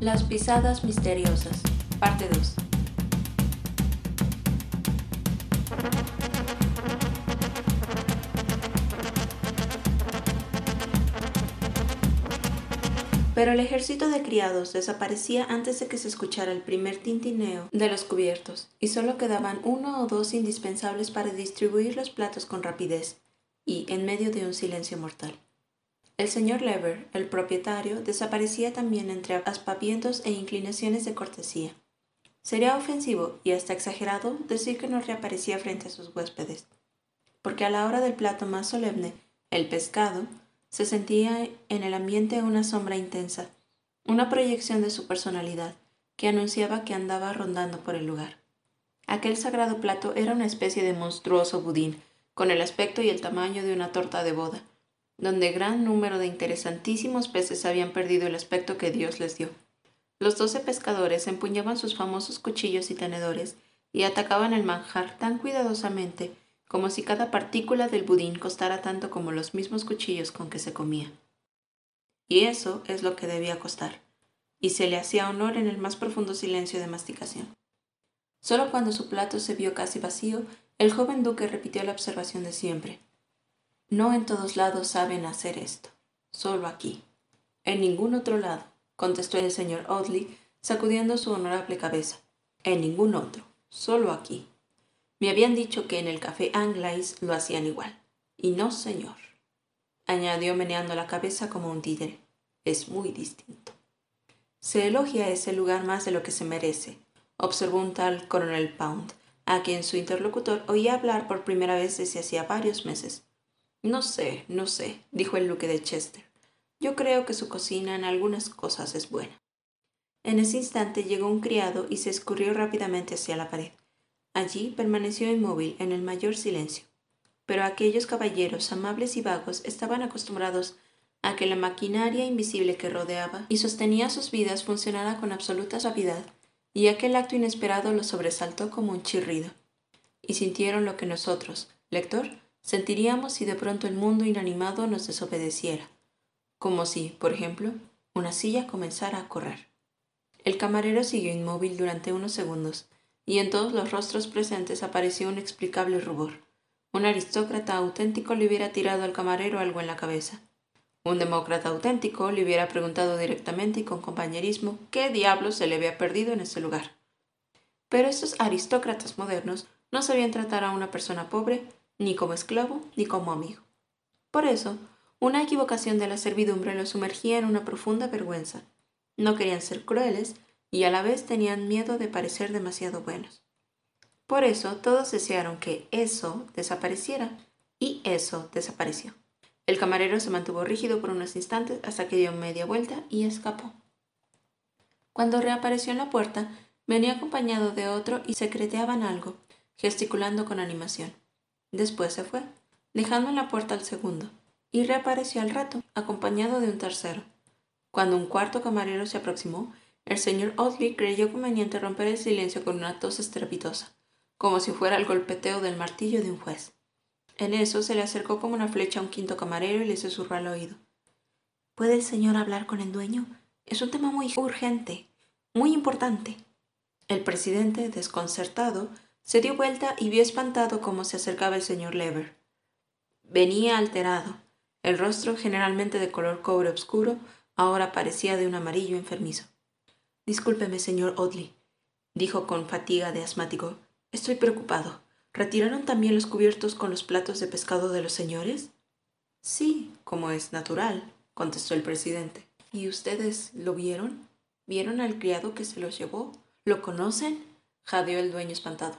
Las pisadas misteriosas, parte 2. Pero el ejército de criados desaparecía antes de que se escuchara el primer tintineo de los cubiertos, y solo quedaban uno o dos indispensables para distribuir los platos con rapidez, y en medio de un silencio mortal. El señor Lever, el propietario, desaparecía también entre aspavientos e inclinaciones de cortesía. Sería ofensivo y hasta exagerado decir que no reaparecía frente a sus huéspedes, porque a la hora del plato más solemne, el pescado, se sentía en el ambiente una sombra intensa, una proyección de su personalidad, que anunciaba que andaba rondando por el lugar. Aquel sagrado plato era una especie de monstruoso budín, con el aspecto y el tamaño de una torta de boda, donde gran número de interesantísimos peces habían perdido el aspecto que Dios les dio. Los doce pescadores empuñaban sus famosos cuchillos y tenedores y atacaban el manjar tan cuidadosamente como si cada partícula del budín costara tanto como los mismos cuchillos con que se comía. Y eso es lo que debía costar, y se le hacía honor en el más profundo silencio de masticación. Solo cuando su plato se vio casi vacío, el joven duque repitió la observación de siempre. No en todos lados saben hacer esto, solo aquí. En ningún otro lado, contestó el señor Audley, sacudiendo su honorable cabeza. En ningún otro, solo aquí. Me habían dicho que en el café Anglais lo hacían igual. Y no, señor, añadió meneando la cabeza como un títere. Es muy distinto. Se elogia ese lugar más de lo que se merece, observó un tal coronel Pound, a quien su interlocutor oía hablar por primera vez desde hacía varios meses. No sé, no sé, dijo el duque de Chester. Yo creo que su cocina en algunas cosas es buena. En ese instante llegó un criado y se escurrió rápidamente hacia la pared. Allí permaneció inmóvil en el mayor silencio. Pero aquellos caballeros amables y vagos estaban acostumbrados a que la maquinaria invisible que rodeaba y sostenía sus vidas funcionara con absoluta suavidad, y aquel acto inesperado los sobresaltó como un chirrido. Y sintieron lo que nosotros, lector, sentiríamos si de pronto el mundo inanimado nos desobedeciera, como si, por ejemplo, una silla comenzara a correr. El camarero siguió inmóvil durante unos segundos, y en todos los rostros presentes apareció un explicable rubor. Un aristócrata auténtico le hubiera tirado al camarero algo en la cabeza. Un demócrata auténtico le hubiera preguntado directamente y con compañerismo qué diablos se le había perdido en ese lugar. Pero estos aristócratas modernos no sabían tratar a una persona pobre ni como esclavo ni como amigo. Por eso, una equivocación de la servidumbre los sumergía en una profunda vergüenza. No querían ser crueles y a la vez tenían miedo de parecer demasiado buenos. Por eso todos desearon que eso desapareciera y eso desapareció. El camarero se mantuvo rígido por unos instantes hasta que dio media vuelta y escapó. Cuando reapareció en la puerta, venía acompañado de otro y secreteaban algo, gesticulando con animación. Después se fue, dejando en la puerta al segundo, y reapareció al rato, acompañado de un tercero. Cuando un cuarto camarero se aproximó, el señor Audley creyó conveniente romper el silencio con una tos estrepitosa, como si fuera el golpeteo del martillo de un juez. En eso se le acercó como una flecha a un quinto camarero y le susurró al oído. ¿Puede el señor hablar con el dueño? Es un tema muy urgente, muy importante. El presidente, desconcertado, se dio vuelta y vio espantado cómo se acercaba el señor Lever. Venía alterado. El rostro, generalmente de color cobre oscuro, ahora parecía de un amarillo enfermizo. Discúlpeme, señor Audley, dijo con fatiga de asmático. Estoy preocupado. ¿Retiraron también los cubiertos con los platos de pescado de los señores? Sí, como es natural, contestó el presidente. ¿Y ustedes lo vieron? ¿Vieron al criado que se los llevó? ¿Lo conocen? jadeó el dueño espantado.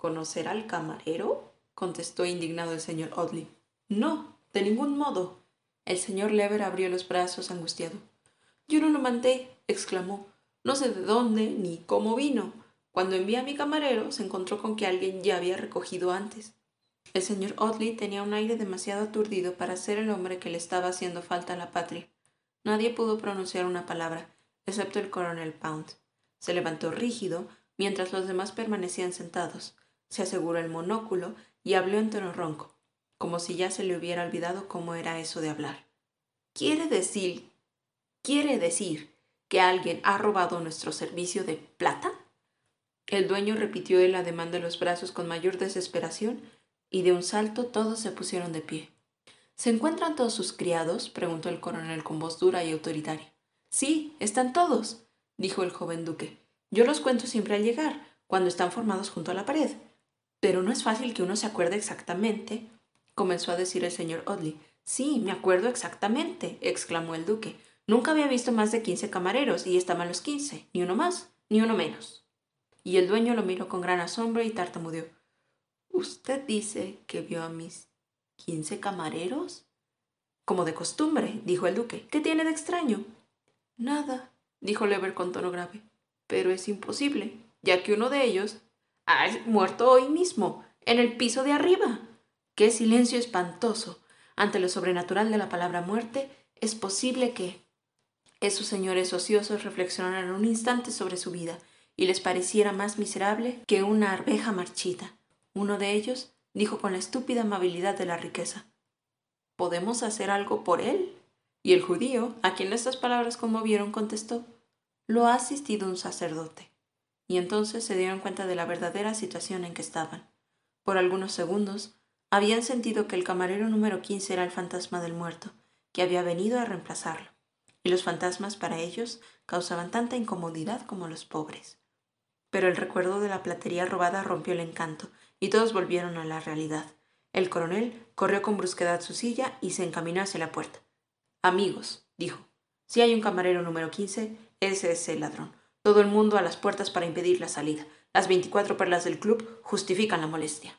¿Conocer al camarero? contestó indignado el señor Audley. No, de ningún modo. El señor Lever abrió los brazos angustiado. Yo no lo mandé, exclamó. No sé de dónde ni cómo vino. Cuando envié a mi camarero, se encontró con que alguien ya había recogido antes. El señor Audley tenía un aire demasiado aturdido para ser el hombre que le estaba haciendo falta a la patria. Nadie pudo pronunciar una palabra, excepto el coronel Pound. Se levantó rígido, mientras los demás permanecían sentados se aseguró el monóculo y habló en tono ronco, como si ya se le hubiera olvidado cómo era eso de hablar. Quiere decir, quiere decir que alguien ha robado nuestro servicio de plata? El dueño repitió el ademán de los brazos con mayor desesperación y de un salto todos se pusieron de pie. ¿Se encuentran todos sus criados? preguntó el coronel con voz dura y autoritaria. Sí, están todos, dijo el joven duque. Yo los cuento siempre al llegar, cuando están formados junto a la pared. Pero no es fácil que uno se acuerde exactamente, comenzó a decir el señor Audley. Sí, me acuerdo exactamente, exclamó el duque. Nunca había visto más de quince camareros y estaban los quince, ni uno más, ni uno menos. Y el dueño lo miró con gran asombro y tartamudeó. ¿Usted dice que vio a mis quince camareros? Como de costumbre, dijo el duque. ¿Qué tiene de extraño? Nada, dijo Lever con tono grave. Pero es imposible, ya que uno de ellos muerto hoy mismo, en el piso de arriba. Qué silencio espantoso. Ante lo sobrenatural de la palabra muerte, es posible que esos señores ociosos reflexionaran un instante sobre su vida y les pareciera más miserable que una arveja marchita. Uno de ellos dijo con la estúpida amabilidad de la riqueza ¿Podemos hacer algo por él? Y el judío, a quien estas palabras conmovieron, contestó Lo ha asistido un sacerdote. Y entonces se dieron cuenta de la verdadera situación en que estaban. Por algunos segundos habían sentido que el camarero número 15 era el fantasma del muerto, que había venido a reemplazarlo. Y los fantasmas para ellos causaban tanta incomodidad como los pobres. Pero el recuerdo de la platería robada rompió el encanto, y todos volvieron a la realidad. El coronel corrió con brusquedad su silla y se encaminó hacia la puerta. Amigos, dijo, si hay un camarero número 15, ese es el ladrón. Todo el mundo a las puertas para impedir la salida. Las veinticuatro perlas del club justifican la molestia.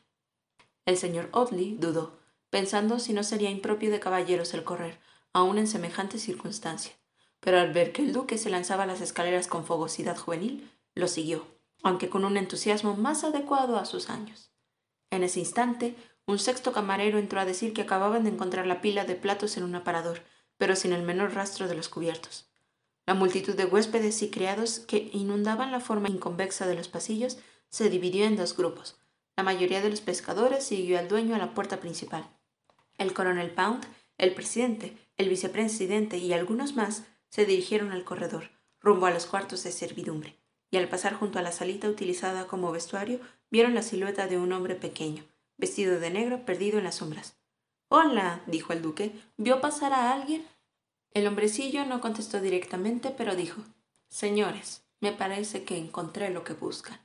El señor Audley dudó, pensando si no sería impropio de caballeros el correr, aun en semejante circunstancia. Pero al ver que el duque se lanzaba a las escaleras con fogosidad juvenil, lo siguió aunque con un entusiasmo más adecuado a sus años. En ese instante, un sexto camarero entró a decir que acababan de encontrar la pila de platos en un aparador, pero sin el menor rastro de los cubiertos. La multitud de huéspedes y criados que inundaban la forma inconvexa de los pasillos se dividió en dos grupos. La mayoría de los pescadores siguió al dueño a la puerta principal. El coronel Pound, el presidente, el vicepresidente y algunos más se dirigieron al corredor, rumbo a los cuartos de servidumbre y al pasar junto a la salita utilizada como vestuario vieron la silueta de un hombre pequeño, vestido de negro, perdido en las sombras. Hola, dijo el duque, ¿vio pasar a alguien? El hombrecillo no contestó directamente, pero dijo Señores, me parece que encontré lo que buscan.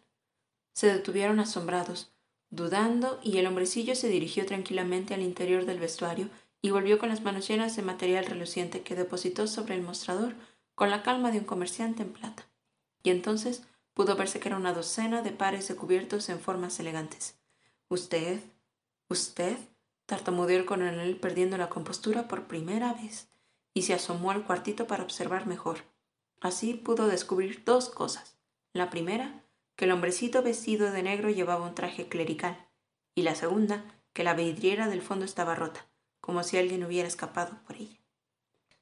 Se detuvieron asombrados, dudando, y el hombrecillo se dirigió tranquilamente al interior del vestuario y volvió con las manos llenas de material reluciente que depositó sobre el mostrador con la calma de un comerciante en plata y entonces pudo verse que era una docena de pares de cubiertos en formas elegantes. Usted, usted, tartamudeó el coronel perdiendo la compostura por primera vez, y se asomó al cuartito para observar mejor. Así pudo descubrir dos cosas. La primera, que el hombrecito vestido de negro llevaba un traje clerical, y la segunda, que la vidriera del fondo estaba rota, como si alguien hubiera escapado por ella.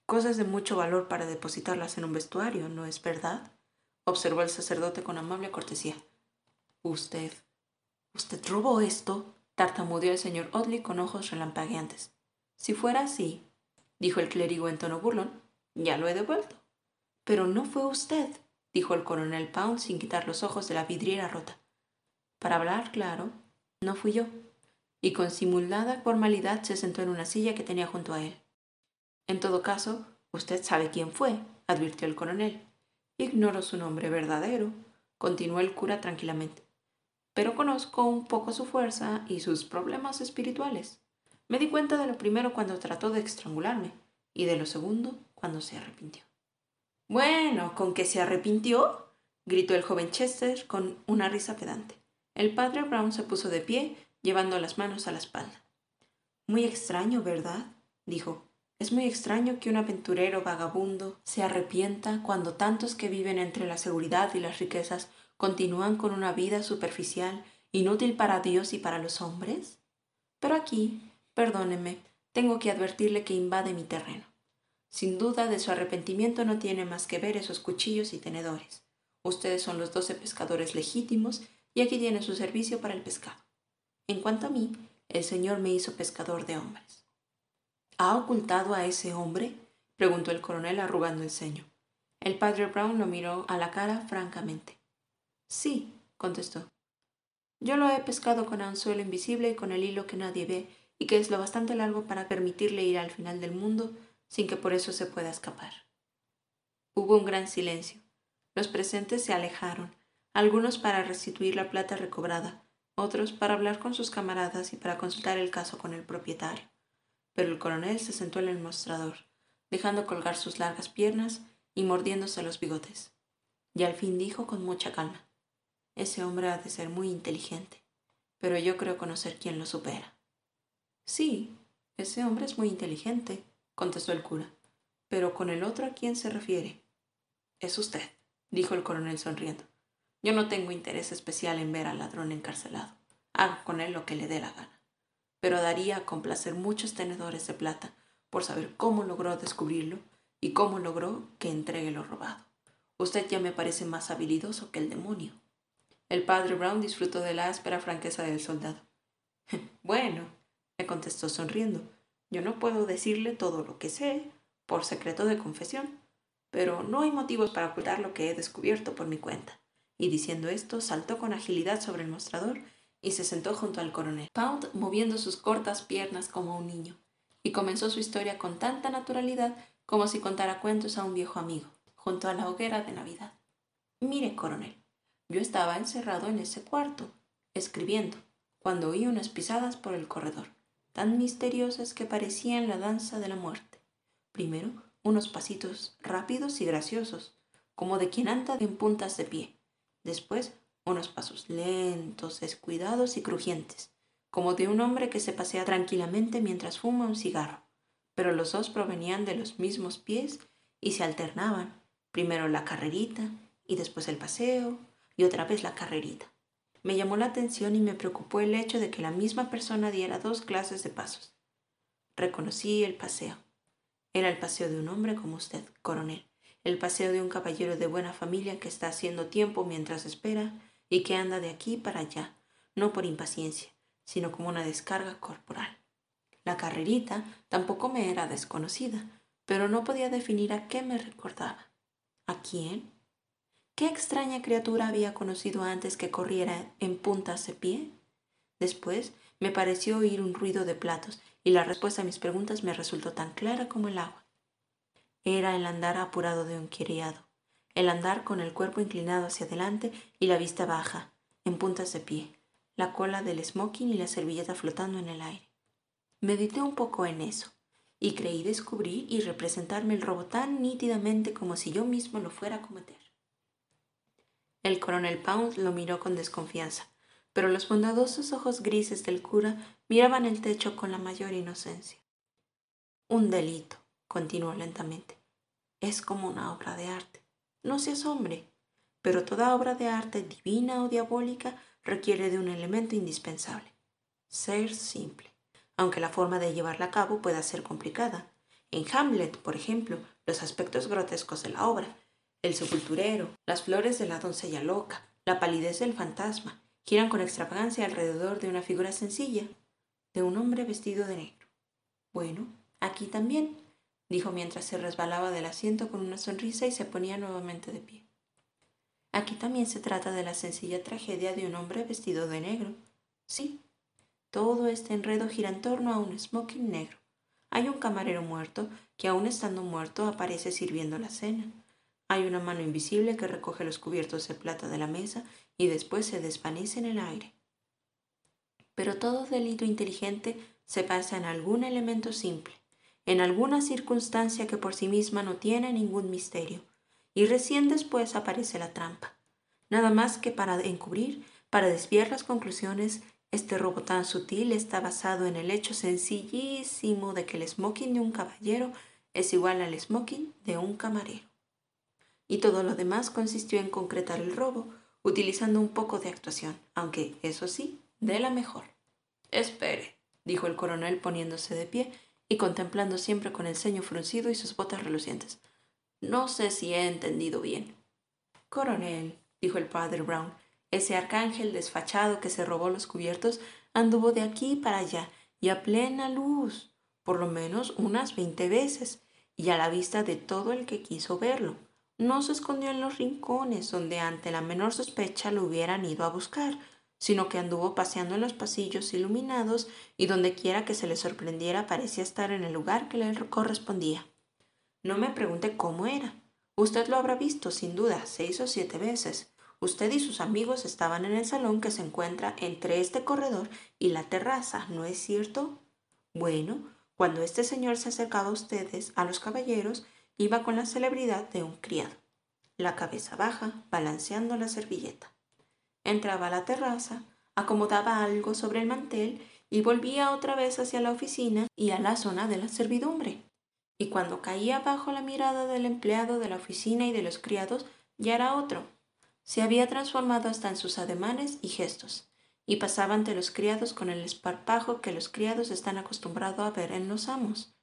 Cosas de mucho valor para depositarlas en un vestuario, ¿no es verdad? observó el sacerdote con amable cortesía. Usted. ¿Usted robó esto? tartamudeó el señor Audley con ojos relampagueantes. Si fuera así, dijo el clérigo en tono burlón, ya lo he devuelto. Pero no fue usted, dijo el coronel Pound sin quitar los ojos de la vidriera rota. Para hablar claro, no fui yo. Y con simulada formalidad se sentó en una silla que tenía junto a él. En todo caso, usted sabe quién fue, advirtió el coronel. Ignoro su nombre verdadero, continuó el cura tranquilamente, pero conozco un poco su fuerza y sus problemas espirituales. Me di cuenta de lo primero cuando trató de estrangularme y de lo segundo cuando se arrepintió. Bueno, ¿con qué se arrepintió? gritó el joven Chester con una risa pedante. El padre Brown se puso de pie, llevando las manos a la espalda. Muy extraño, ¿verdad? dijo. Es muy extraño que un aventurero vagabundo se arrepienta cuando tantos que viven entre la seguridad y las riquezas continúan con una vida superficial, inútil para Dios y para los hombres. Pero aquí, perdóneme, tengo que advertirle que invade mi terreno. Sin duda de su arrepentimiento no tiene más que ver esos cuchillos y tenedores. Ustedes son los doce pescadores legítimos y aquí tiene su servicio para el pescado. En cuanto a mí, el Señor me hizo pescador de hombres. ¿Ha ocultado a ese hombre? preguntó el coronel arrugando el ceño. El padre Brown lo miró a la cara francamente. Sí, contestó. Yo lo he pescado con anzuelo invisible y con el hilo que nadie ve y que es lo bastante largo para permitirle ir al final del mundo sin que por eso se pueda escapar. Hubo un gran silencio. Los presentes se alejaron, algunos para restituir la plata recobrada, otros para hablar con sus camaradas y para consultar el caso con el propietario. Pero el coronel se sentó en el mostrador, dejando colgar sus largas piernas y mordiéndose los bigotes. Y al fin dijo con mucha calma, ese hombre ha de ser muy inteligente, pero yo creo conocer quién lo supera. Sí, ese hombre es muy inteligente, contestó el cura, pero con el otro a quién se refiere. Es usted, dijo el coronel sonriendo. Yo no tengo interés especial en ver al ladrón encarcelado. Hago con él lo que le dé la gana. Pero daría a complacer muchos tenedores de plata por saber cómo logró descubrirlo y cómo logró que entregue lo robado. Usted ya me parece más habilidoso que el demonio. El padre Brown disfrutó de la áspera franqueza del soldado. bueno, me contestó sonriendo, yo no puedo decirle todo lo que sé, por secreto de confesión, pero no hay motivos para ocultar lo que he descubierto por mi cuenta. Y diciendo esto, saltó con agilidad sobre el mostrador y se sentó junto al coronel, Pound moviendo sus cortas piernas como un niño, y comenzó su historia con tanta naturalidad como si contara cuentos a un viejo amigo, junto a la hoguera de Navidad. Mire, coronel, yo estaba encerrado en ese cuarto, escribiendo, cuando oí unas pisadas por el corredor, tan misteriosas que parecían la danza de la muerte. Primero, unos pasitos rápidos y graciosos, como de quien anda en puntas de pie. Después, unos pasos lentos, descuidados y crujientes, como de un hombre que se pasea tranquilamente mientras fuma un cigarro pero los dos provenían de los mismos pies y se alternaban, primero la carrerita y después el paseo y otra vez la carrerita. Me llamó la atención y me preocupó el hecho de que la misma persona diera dos clases de pasos. Reconocí el paseo. Era el paseo de un hombre como usted, coronel, el paseo de un caballero de buena familia que está haciendo tiempo mientras espera y que anda de aquí para allá, no por impaciencia, sino como una descarga corporal. La carrerita tampoco me era desconocida, pero no podía definir a qué me recordaba. ¿A quién? ¿Qué extraña criatura había conocido antes que corriera en puntas de pie? Después me pareció oír un ruido de platos y la respuesta a mis preguntas me resultó tan clara como el agua. Era el andar apurado de un criado, el andar con el cuerpo inclinado hacia adelante y la vista baja, en puntas de pie, la cola del smoking y la servilleta flotando en el aire. Medité un poco en eso y creí descubrir y representarme el robo tan nítidamente como si yo mismo lo fuera a cometer. El coronel Pound lo miró con desconfianza, pero los bondadosos ojos grises del cura miraban el techo con la mayor inocencia. Un delito, continuó lentamente, es como una obra de arte. No se asombre, pero toda obra de arte, divina o diabólica, requiere de un elemento indispensable, ser simple aunque la forma de llevarla a cabo pueda ser complicada. En Hamlet, por ejemplo, los aspectos grotescos de la obra, el sepulturero, las flores de la doncella loca, la palidez del fantasma, giran con extravagancia alrededor de una figura sencilla, de un hombre vestido de negro. Bueno, aquí también, dijo mientras se resbalaba del asiento con una sonrisa y se ponía nuevamente de pie. Aquí también se trata de la sencilla tragedia de un hombre vestido de negro. Sí, todo este enredo gira en torno a un smoking negro. Hay un camarero muerto que aún estando muerto aparece sirviendo la cena. Hay una mano invisible que recoge los cubiertos de plata de la mesa y después se desvanece en el aire. Pero todo delito inteligente se basa en algún elemento simple, en alguna circunstancia que por sí misma no tiene ningún misterio, y recién después aparece la trampa. Nada más que para encubrir, para desviar las conclusiones este robo tan sutil está basado en el hecho sencillísimo de que el smoking de un caballero es igual al smoking de un camarero. Y todo lo demás consistió en concretar el robo, utilizando un poco de actuación, aunque, eso sí, de la mejor. Espere, dijo el coronel poniéndose de pie y contemplando siempre con el ceño fruncido y sus botas relucientes. No sé si he entendido bien. Coronel, dijo el padre Brown, ese arcángel desfachado que se robó los cubiertos anduvo de aquí para allá y a plena luz, por lo menos unas veinte veces, y a la vista de todo el que quiso verlo. No se escondió en los rincones donde ante la menor sospecha lo hubieran ido a buscar, sino que anduvo paseando en los pasillos iluminados y donde quiera que se le sorprendiera parecía estar en el lugar que le correspondía. No me pregunte cómo era. Usted lo habrá visto, sin duda, seis o siete veces. Usted y sus amigos estaban en el salón que se encuentra entre este corredor y la terraza, ¿no es cierto? Bueno, cuando este señor se acercaba a ustedes, a los caballeros, iba con la celebridad de un criado, la cabeza baja, balanceando la servilleta. Entraba a la terraza, acomodaba algo sobre el mantel y volvía otra vez hacia la oficina y a la zona de la servidumbre. Y cuando caía bajo la mirada del empleado de la oficina y de los criados, ya era otro. Se había transformado hasta en sus ademanes y gestos, y pasaba ante los criados con el esparpajo que los criados están acostumbrados a ver en los amos.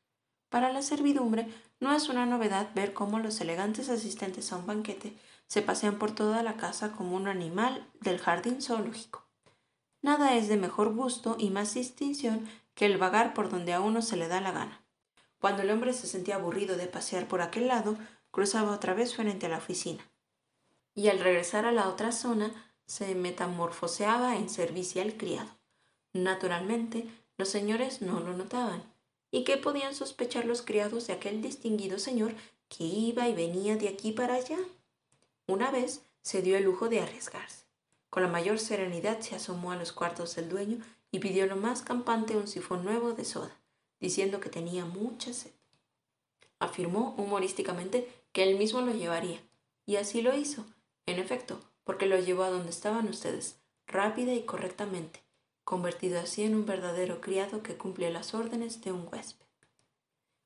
Para la servidumbre no es una novedad ver cómo los elegantes asistentes a un banquete se pasean por toda la casa como un animal del jardín zoológico. Nada es de mejor gusto y más distinción que el vagar por donde a uno se le da la gana. Cuando el hombre se sentía aburrido de pasear por aquel lado, cruzaba otra vez frente a la oficina. Y al regresar a la otra zona, se metamorfoseaba en servicial criado. Naturalmente, los señores no lo notaban. ¿Y qué podían sospechar los criados de aquel distinguido señor que iba y venía de aquí para allá? Una vez se dio el lujo de arriesgarse. Con la mayor serenidad se asomó a los cuartos del dueño y pidió lo más campante un sifón nuevo de soda, diciendo que tenía mucha sed. Afirmó humorísticamente que él mismo lo llevaría, y así lo hizo, en efecto, porque lo llevó a donde estaban ustedes, rápida y correctamente, convertido así en un verdadero criado que cumple las órdenes de un huésped.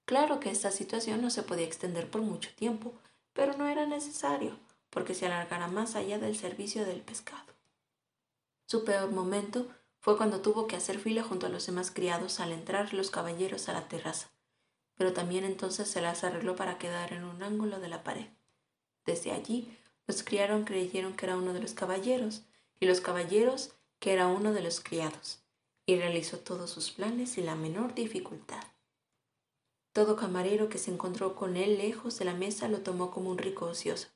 Claro que esta situación no se podía extender por mucho tiempo, pero no era necesario, porque se alargara más allá del servicio del pescado. Su peor momento fue cuando tuvo que hacer fila junto a los demás criados al entrar los caballeros a la terraza, pero también entonces se las arregló para quedar en un ángulo de la pared. Desde allí, los criados creyeron que era uno de los caballeros, y los caballeros que era uno de los criados, y realizó todos sus planes sin la menor dificultad. Todo camarero que se encontró con él lejos de la mesa lo tomó como un rico ocioso,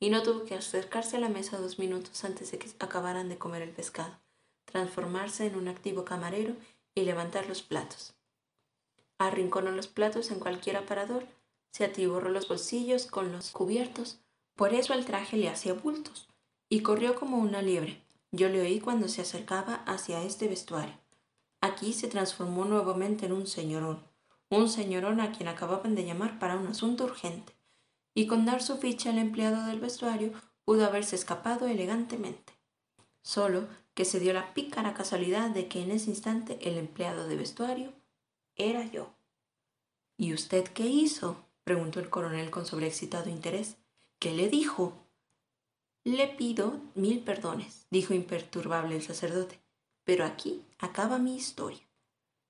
y no tuvo que acercarse a la mesa dos minutos antes de que acabaran de comer el pescado, transformarse en un activo camarero y levantar los platos. Arrinconó los platos en cualquier aparador, se atiborró los bolsillos con los cubiertos, por eso el traje le hacía bultos, y corrió como una liebre. Yo le oí cuando se acercaba hacia este vestuario. Aquí se transformó nuevamente en un señorón, un señorón a quien acababan de llamar para un asunto urgente y con dar su ficha al empleado del vestuario pudo haberse escapado elegantemente. Solo que se dio la pícara casualidad de que en ese instante el empleado de vestuario era yo. ¿Y usted qué hizo? preguntó el coronel con sobreexcitado interés. ¿Qué le dijo? Le pido mil perdones, dijo imperturbable el sacerdote, pero aquí acaba mi historia.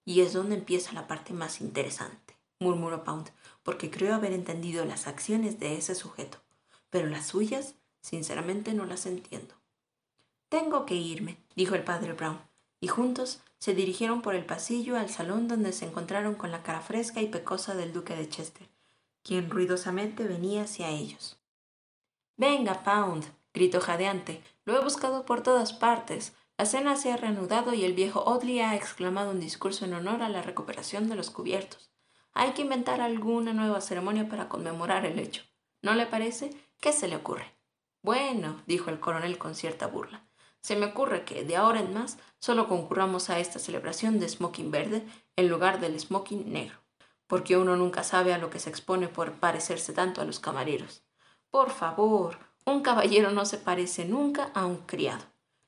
Y es donde empieza la parte más interesante, murmuró Pound, porque creo haber entendido las acciones de ese sujeto, pero las suyas, sinceramente, no las entiendo. Tengo que irme, dijo el padre Brown, y juntos se dirigieron por el pasillo al salón donde se encontraron con la cara fresca y pecosa del duque de Chester, quien ruidosamente venía hacia ellos. Venga, Pound, gritó jadeante, lo he buscado por todas partes. La cena se ha reanudado y el viejo Audley ha exclamado un discurso en honor a la recuperación de los cubiertos. Hay que inventar alguna nueva ceremonia para conmemorar el hecho. ¿No le parece? ¿Qué se le ocurre? Bueno, dijo el coronel con cierta burla, se me ocurre que de ahora en más solo concurramos a esta celebración de smoking verde en lugar del smoking negro, porque uno nunca sabe a lo que se expone por parecerse tanto a los camareros. Por favor, un caballero no se parece nunca a un criado,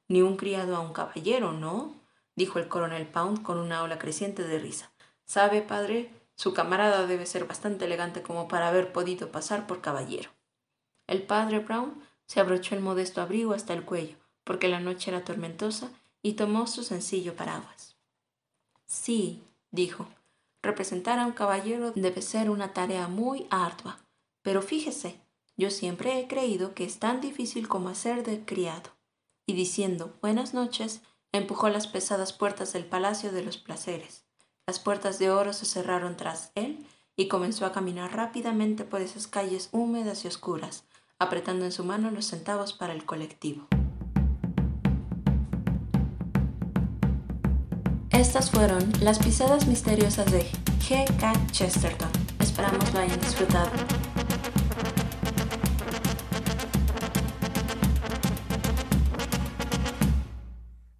ni un criado a un caballero, ¿no? dijo el coronel Pound con una ola creciente de risa. ¿Sabe, padre? Su camarada debe ser bastante elegante como para haber podido pasar por caballero. El padre Brown se abrochó el modesto abrigo hasta el cuello, porque la noche era tormentosa, y tomó su sencillo paraguas. Sí, dijo, representar a un caballero debe ser una tarea muy ardua, pero fíjese, yo siempre he creído que es tan difícil como hacer de criado. Y diciendo buenas noches, empujó las pesadas puertas del Palacio de los Placeres. Las puertas de oro se cerraron tras él y comenzó a caminar rápidamente por esas calles húmedas y oscuras, apretando en su mano los centavos para el colectivo. Estas fueron las pisadas misteriosas de G.K. Chesterton. Esperamos lo hayan disfrutado.